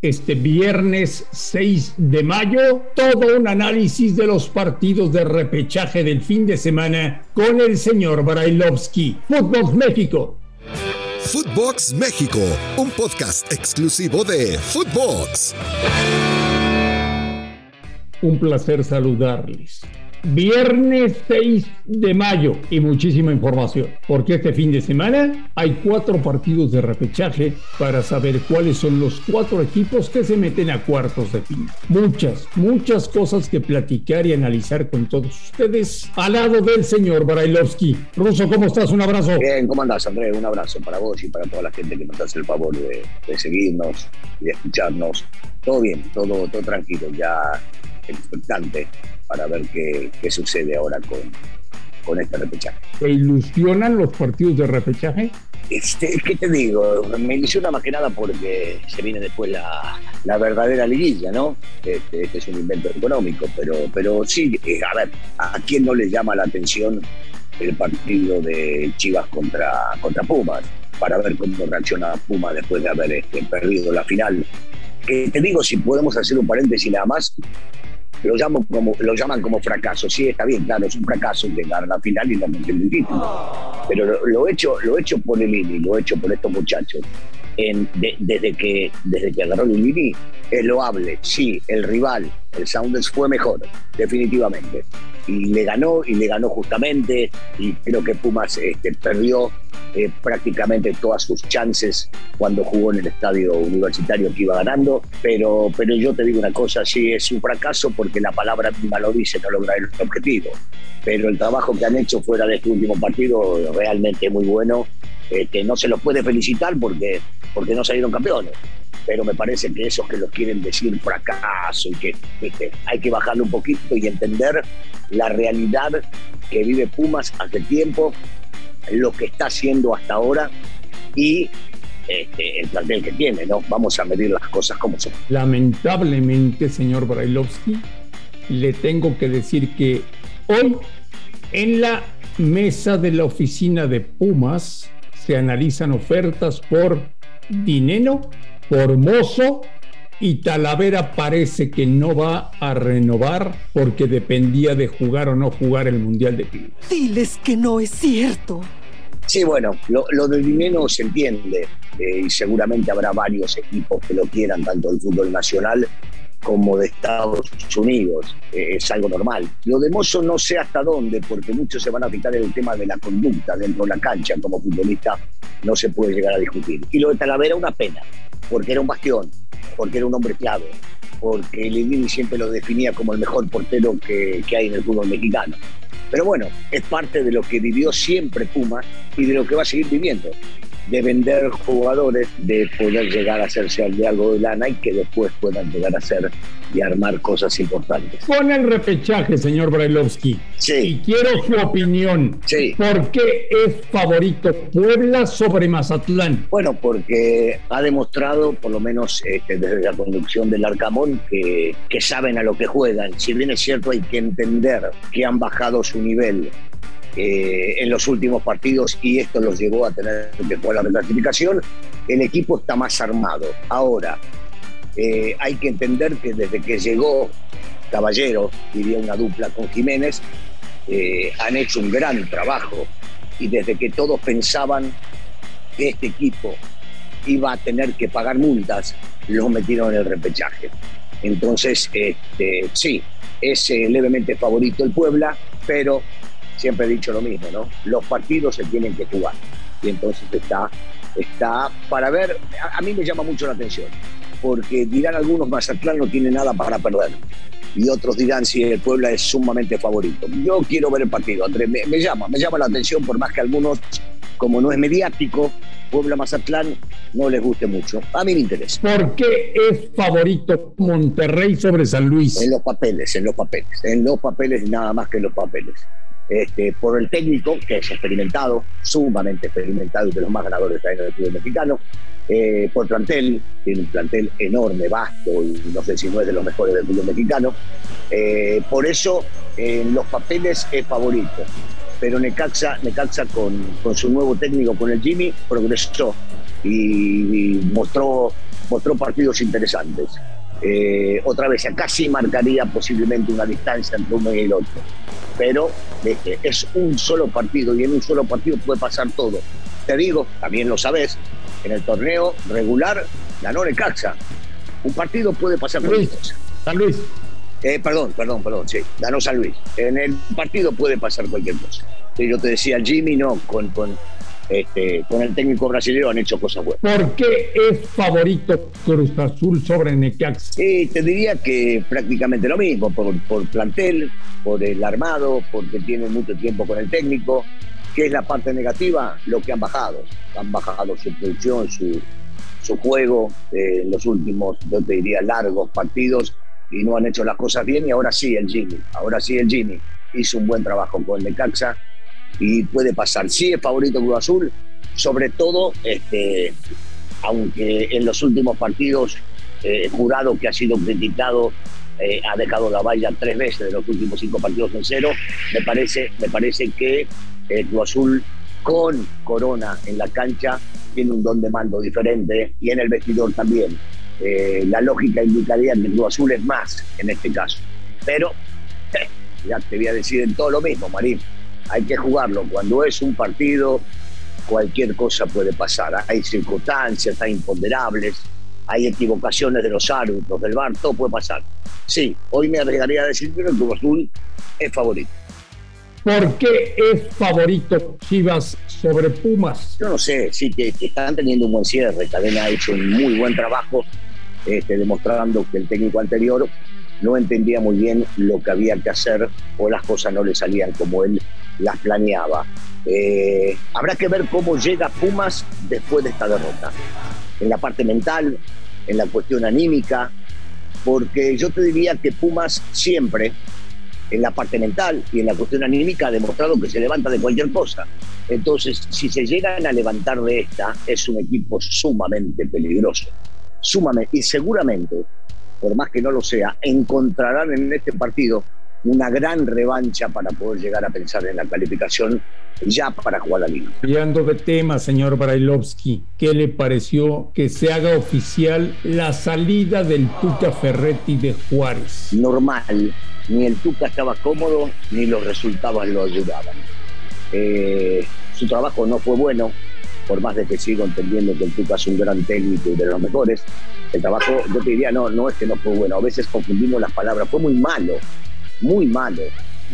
este viernes 6 de mayo todo un análisis de los partidos de repechaje del fin de semana con el señor Brailovsky. Footbox México. Footbox México, un podcast exclusivo de Footbox. Un placer saludarles. Viernes 6 de mayo y muchísima información, porque este fin de semana hay cuatro partidos de repechaje para saber cuáles son los cuatro equipos que se meten a cuartos de final. Muchas, muchas cosas que platicar y analizar con todos ustedes al lado del señor Brailovsky. Ruso, ¿cómo estás? Un abrazo. Bien, ¿cómo andás, Andrés? Un abrazo para vos y para toda la gente que nos hace el favor de, de seguirnos y de escucharnos. Todo bien, todo, todo tranquilo, ya expectante para ver qué, qué sucede ahora con, con este repechaje. ¿Te ilusionan los partidos de repechaje? Este, ¿Qué te digo? Me ilusiona más que nada porque se viene después la, la verdadera liguilla, ¿no? Este, este, es un invento económico, pero, pero sí, eh, a ver, ¿a quién no le llama la atención el partido de Chivas contra, contra Pumas? Para ver cómo reacciona Pumas después de haber este, perdido la final. Eh, te digo, si podemos hacer un paréntesis nada más, lo, llamo como, lo llaman como fracaso. Sí, está bien, claro, es un fracaso llegar a la final y no meter el título. Pero lo, lo, hecho, lo hecho por el INI, lo hecho por estos muchachos, en, de, desde, que, desde que agarró el INI, es loable. Sí, el rival, el Sounders, fue mejor, definitivamente. Y le ganó, y le ganó justamente, y creo que Pumas este, perdió eh, prácticamente todas sus chances cuando jugó en el estadio universitario que iba ganando, pero, pero yo te digo una cosa, sí es un fracaso porque la palabra misma lo dice, no lograr el objetivo, pero el trabajo que han hecho fuera de este último partido realmente muy bueno, eh, que no se los puede felicitar porque, porque no salieron campeones pero me parece que esos que los quieren decir fracaso y que ¿viste? hay que bajarle un poquito y entender la realidad que vive Pumas hace tiempo, lo que está haciendo hasta ahora y este, el plantel que tiene, ¿no? Vamos a medir las cosas como son. Lamentablemente, señor Brailovsky, le tengo que decir que hoy en la mesa de la oficina de Pumas se analizan ofertas por dinero Formoso y Talavera parece que no va a renovar porque dependía de jugar o no jugar el Mundial de Clubes. Diles que no es cierto. Sí, bueno, lo, lo del dinero se entiende eh, y seguramente habrá varios equipos que lo quieran, tanto del fútbol nacional como de Estados Unidos. Eh, es algo normal. Lo de Mozo no sé hasta dónde, porque muchos se van a en el tema de la conducta dentro de la cancha como futbolista, no se puede llegar a discutir. Y lo de Talavera, una pena porque era un bastión, porque era un hombre clave, porque Lilini siempre lo definía como el mejor portero que, que, hay en el fútbol mexicano. Pero bueno, es parte de lo que vivió siempre Puma y de lo que va a seguir viviendo de vender jugadores, de poder llegar a hacerse de algo de lana y que después puedan llegar a ser y armar cosas importantes. Con el repechaje, señor Brailovsky. Sí. Y quiero su opinión. Sí. ¿Por qué es favorito Puebla sobre Mazatlán? Bueno, porque ha demostrado, por lo menos este, desde la conducción del Arcamón, que, que saben a lo que juegan. Si bien es cierto, hay que entender que han bajado su nivel eh, en los últimos partidos y esto los llevó a tener que jugar la reclasificación, el equipo está más armado. Ahora, eh, hay que entender que desde que llegó Caballero, diría una dupla con Jiménez, eh, han hecho un gran trabajo y desde que todos pensaban que este equipo iba a tener que pagar multas, los metieron en el repechaje. Entonces, este, sí, es levemente favorito el Puebla, pero siempre he dicho lo mismo, ¿no? Los partidos se tienen que jugar. Y entonces está, está para ver, a, a mí me llama mucho la atención, porque dirán algunos, Mazatlán no tiene nada para perder. Y otros dirán si el Puebla es sumamente favorito. Yo quiero ver el partido, Andrés, me, me llama, me llama la atención, por más que algunos, como no es mediático, Puebla Mazatlán no les guste mucho. A mí me interesa. ¿Por qué es favorito Monterrey sobre San Luis? En los papeles, en los papeles, en los papeles y nada más que en los papeles. Este, por el técnico, que es experimentado, sumamente experimentado y de los más ganadores en el fútbol mexicano, eh, por plantel, tiene un plantel enorme, vasto, y no sé si no es de los mejores del fútbol mexicano. Eh, por eso, en los papeles es favorito. Pero Necaxa, Necaxa con, con su nuevo técnico, con el Jimmy, progresó y, y mostró mostró partidos interesantes. Eh, otra vez, acá sí marcaría posiblemente una distancia entre uno y el otro. Pero este, es un solo partido y en un solo partido puede pasar todo. Te digo, también lo sabes, en el torneo regular ganó Necaxa. Un partido puede pasar cualquier cosa. San Luis. Eh, perdón, perdón, perdón, sí, ganó San Luis. En el partido puede pasar cualquier cosa. Yo te decía, Jimmy no, con, con, este, con el técnico brasileño han hecho cosas buenas. ¿Por qué es favorito Cruz Azul sobre Necaxa? te diría que prácticamente lo mismo, por, por plantel, por el armado, porque tiene mucho tiempo con el técnico. ¿Qué es la parte negativa? Lo que han bajado. Han bajado su producción, su, su juego eh, en los últimos, yo te diría, largos partidos y no han hecho las cosas bien y ahora sí el Jimmy, ahora sí el Jimmy hizo un buen trabajo con Necaxa y puede pasar. Sí es favorito Cruz Azul, sobre todo, este, aunque en los últimos partidos eh, jurado que ha sido criticado eh, ha dejado la valla tres veces de los últimos cinco partidos en cero, me parece, me parece que eh, Cruz Azul con Corona en la cancha tiene un don de mando diferente y en el vestidor también. Eh, la lógica indicaría que Cruz Azul es más en este caso. Pero ya te voy a decir en todo lo mismo, Marín. Hay que jugarlo. Cuando es un partido, cualquier cosa puede pasar. Hay circunstancias, hay imponderables, hay equivocaciones de los árbitros, del bar, todo puede pasar. Sí, hoy me arriesgaría a decir que el Cruz Azul es favorito. ¿Por qué es favorito Chivas sobre Pumas? Yo no sé, sí, que, están teniendo un buen cierre. Cadena ha hecho un muy buen trabajo, este, demostrando que el técnico anterior no entendía muy bien lo que había que hacer o las cosas no le salían como él las planeaba. Eh, habrá que ver cómo llega Pumas después de esta derrota. En la parte mental, en la cuestión anímica, porque yo te diría que Pumas siempre en la parte mental y en la cuestión anímica ha demostrado que se levanta de cualquier cosa. Entonces, si se llegan a levantar de esta, es un equipo sumamente peligroso. Sumamente, y seguramente, por más que no lo sea, encontrarán en este partido una gran revancha para poder llegar a pensar en la calificación ya para jugar la liga. Cambiando de tema, señor Brailovsky, ¿qué le pareció que se haga oficial la salida del Tuca Ferretti de Juárez? Normal, ni el Tuca estaba cómodo, ni los resultados lo ayudaban. Eh, su trabajo no fue bueno, por más de que sigo entendiendo que el Tuca es un gran técnico y de los mejores. El trabajo, yo te diría, no, no es que no fue bueno, a veces confundimos las palabras, fue muy malo, muy malo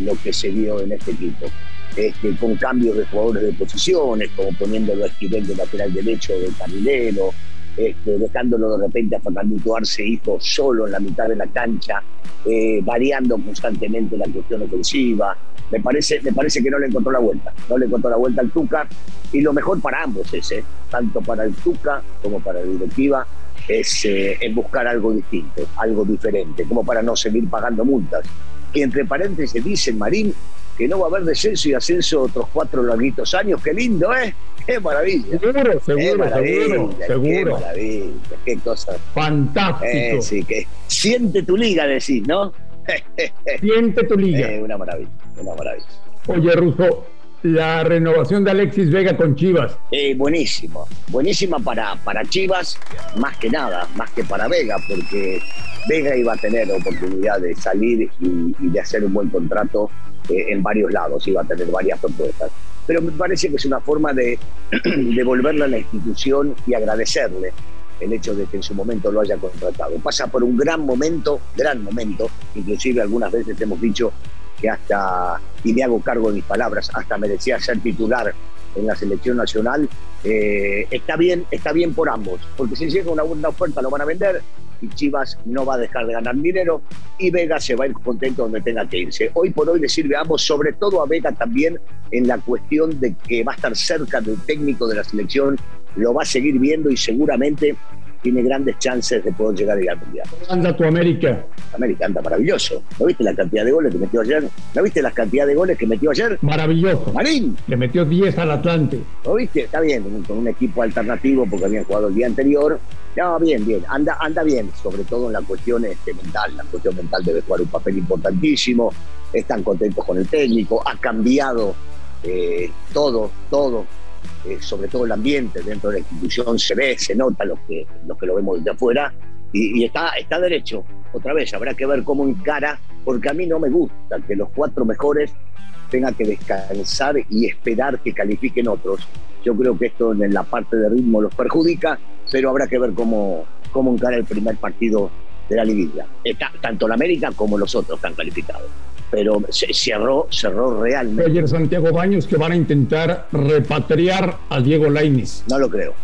lo que se vio en este equipo. Este, con cambios de jugadores de posiciones, como poniéndolo a Esquivel de lateral derecho de carrilero, este, dejándolo de repente a Fernando Arce hijo solo en la mitad de la cancha, eh, variando constantemente la cuestión ofensiva. Me parece, me parece que no le encontró la vuelta, no le encontró la vuelta al Tuca. Y lo mejor para ambos es, eh, tanto para el Tuca como para la directiva, es eh, buscar algo distinto, algo diferente, como para no seguir pagando multas. Y entre paréntesis dicen, Marín, que no va a haber descenso y ascenso otros cuatro larguitos años. Qué lindo, ¿eh? Qué maravilla. Seguro, seguro, seguro, Qué maravilla, qué cosa. Fantástico. Eh, sí, que siente tu liga, decís, ¿no? siente tu liga. Eh, una maravilla, una maravilla. Oye, Russo, la renovación de Alexis Vega con Chivas. Eh, buenísimo, buenísima para, para Chivas, más que nada, más que para Vega, porque Vega iba a tener oportunidad de salir y, de hacer un buen contrato eh, en varios lados, iba a tener varias propuestas. Pero me parece que es una forma de devolverle a la institución y agradecerle el hecho de que en su momento lo haya contratado. Pasa por un gran momento, gran momento, inclusive algunas veces hemos dicho que hasta, y me hago cargo de mis palabras, hasta merecía ser titular en la selección nacional, eh, está bien, está bien por ambos, porque si llega una buena oferta lo van a vender y Chivas no va a dejar de ganar dinero y Vega se va a ir contento donde tenga que irse. Hoy por hoy le sirve a ambos, sobre todo a Vega también en la cuestión de que va a estar cerca del técnico de la selección, lo va a seguir viendo y seguramente tiene grandes chances de poder llegar al Mundial. anda tu América? América anda maravilloso. ¿No viste la cantidad de goles que metió ayer? ¿No viste la cantidad de goles que metió ayer? Maravilloso. Marín. Le metió 10 al Atlante. ¿Lo viste? Está bien, con un equipo alternativo porque habían jugado el día anterior. No, bien, bien. Anda, anda bien, sobre todo en la cuestión este, mental. La cuestión mental debe jugar un papel importantísimo. Están contentos con el técnico. Ha cambiado eh, todo, todo eh, sobre todo el ambiente dentro de la institución se ve, se nota lo que, lo que lo vemos de afuera y, está, está derecho. Otra vez, habrá que ver cómo encara, porque a mí no me gusta que los cuatro mejores tengan que descansar y esperar que califiquen otros. Yo creo que esto en la parte de ritmo los perjudica, pero habrá que ver cómo, cómo encara el primer partido de la liguilla. Está, tanto la América como los otros están calificados. Pero se cerró, cerró realmente. Ayer Santiago Baños que van a intentar repatriar a Diego Lainez. No lo creo.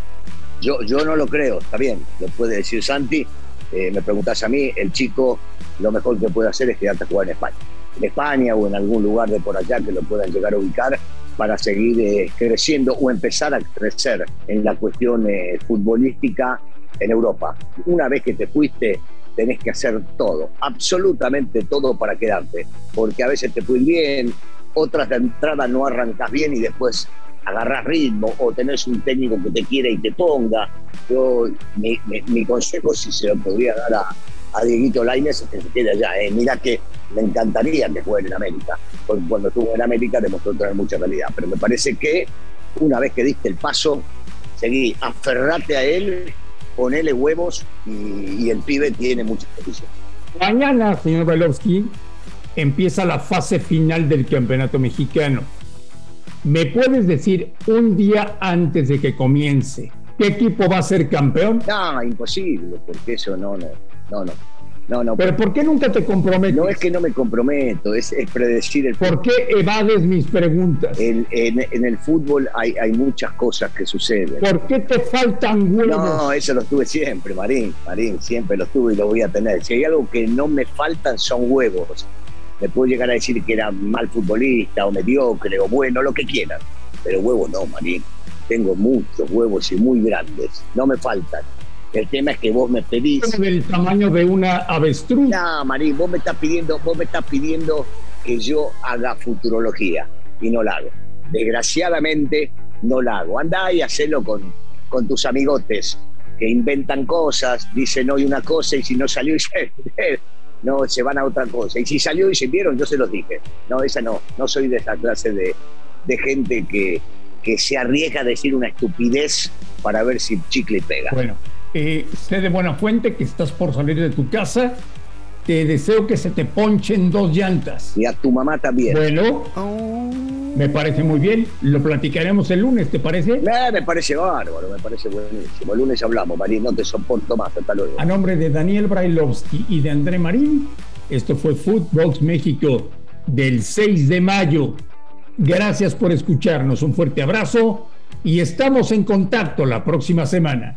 Yo, yo no lo creo, está bien, lo puede decir Santi. Eh, me preguntas a mí, el chico lo mejor que puede hacer es quedarte a jugar en España. En España o en algún lugar de por allá que lo puedan llegar a ubicar para seguir eh, creciendo o empezar a crecer en la cuestión eh, futbolística en Europa. Una vez que te fuiste, tenés que hacer todo, absolutamente todo para quedarte, porque a veces te fue bien, otras de entrada no arrancas bien y después agarras ritmo o tenés un técnico que te quiere y te ponga. Yo, mi, consejo, si se lo podría dar a, a Dieguito Lainez, es que se quede allá. Eh. Mira que me encantaría que juegue en América, cuando estuvo en América demostró tener mucha calidad. Pero me parece que una vez que diste el paso, seguí, aferrate a él, ponele huevos y, el pibe tiene mucha posición. Mañana, señor Bailovsky, empieza la fase final del campeonato mexicano. ¿Me puedes decir un día antes de que comience qué equipo va a ser campeón? No, imposible, porque eso no, no, no, no. No, no. Pero ¿por qué nunca te comprometes? No es que no me comprometo, es, predecir el ¿Por qué evades mis preguntas? En, el fútbol hay, hay, muchas cosas que suceden. ¿Por qué te faltan huevos? No, eso lo tuve siempre, Marín. Marín, siempre lo tuve y lo voy a tener. Si hay algo que no me faltan son huevos me puedo llegar a decir que era mal futbolista o mediocre o bueno, lo que quieran. Pero huevos no, Marín. Tengo muchos huevos y muy grandes. No me faltan. El tema es que vos me pedís. del tamaño de una avestruz. No, Marín, vos me estás pidiendo, vos me estás pidiendo que yo haga futurología y no la hago. Desgraciadamente no la hago. Andá y hacelo con, con tus amigotes que inventan cosas, dicen hoy una cosa y si no salió y se no se van a otra cosa. Y si salió y se vieron, yo se los dije. No, esa no, no soy de esa clase de, gente que, que se arriesga a decir una estupidez para ver si chicle pega. Bueno, eh, sé de buena fuente que estás por salir de tu casa. Te deseo que se te ponchen dos llantas. Y a tu mamá también. Bueno. Oh. Me parece muy bien. Lo platicaremos el lunes, ¿te parece? Eh, me parece bárbaro, me parece buenísimo. El lunes hablamos, Marín, no te soporto más. Hasta luego. A nombre de Daniel Brailovsky y de André Marín, esto fue Footbox México del 6 de mayo. Gracias por escucharnos. Un fuerte abrazo y estamos en contacto la próxima semana.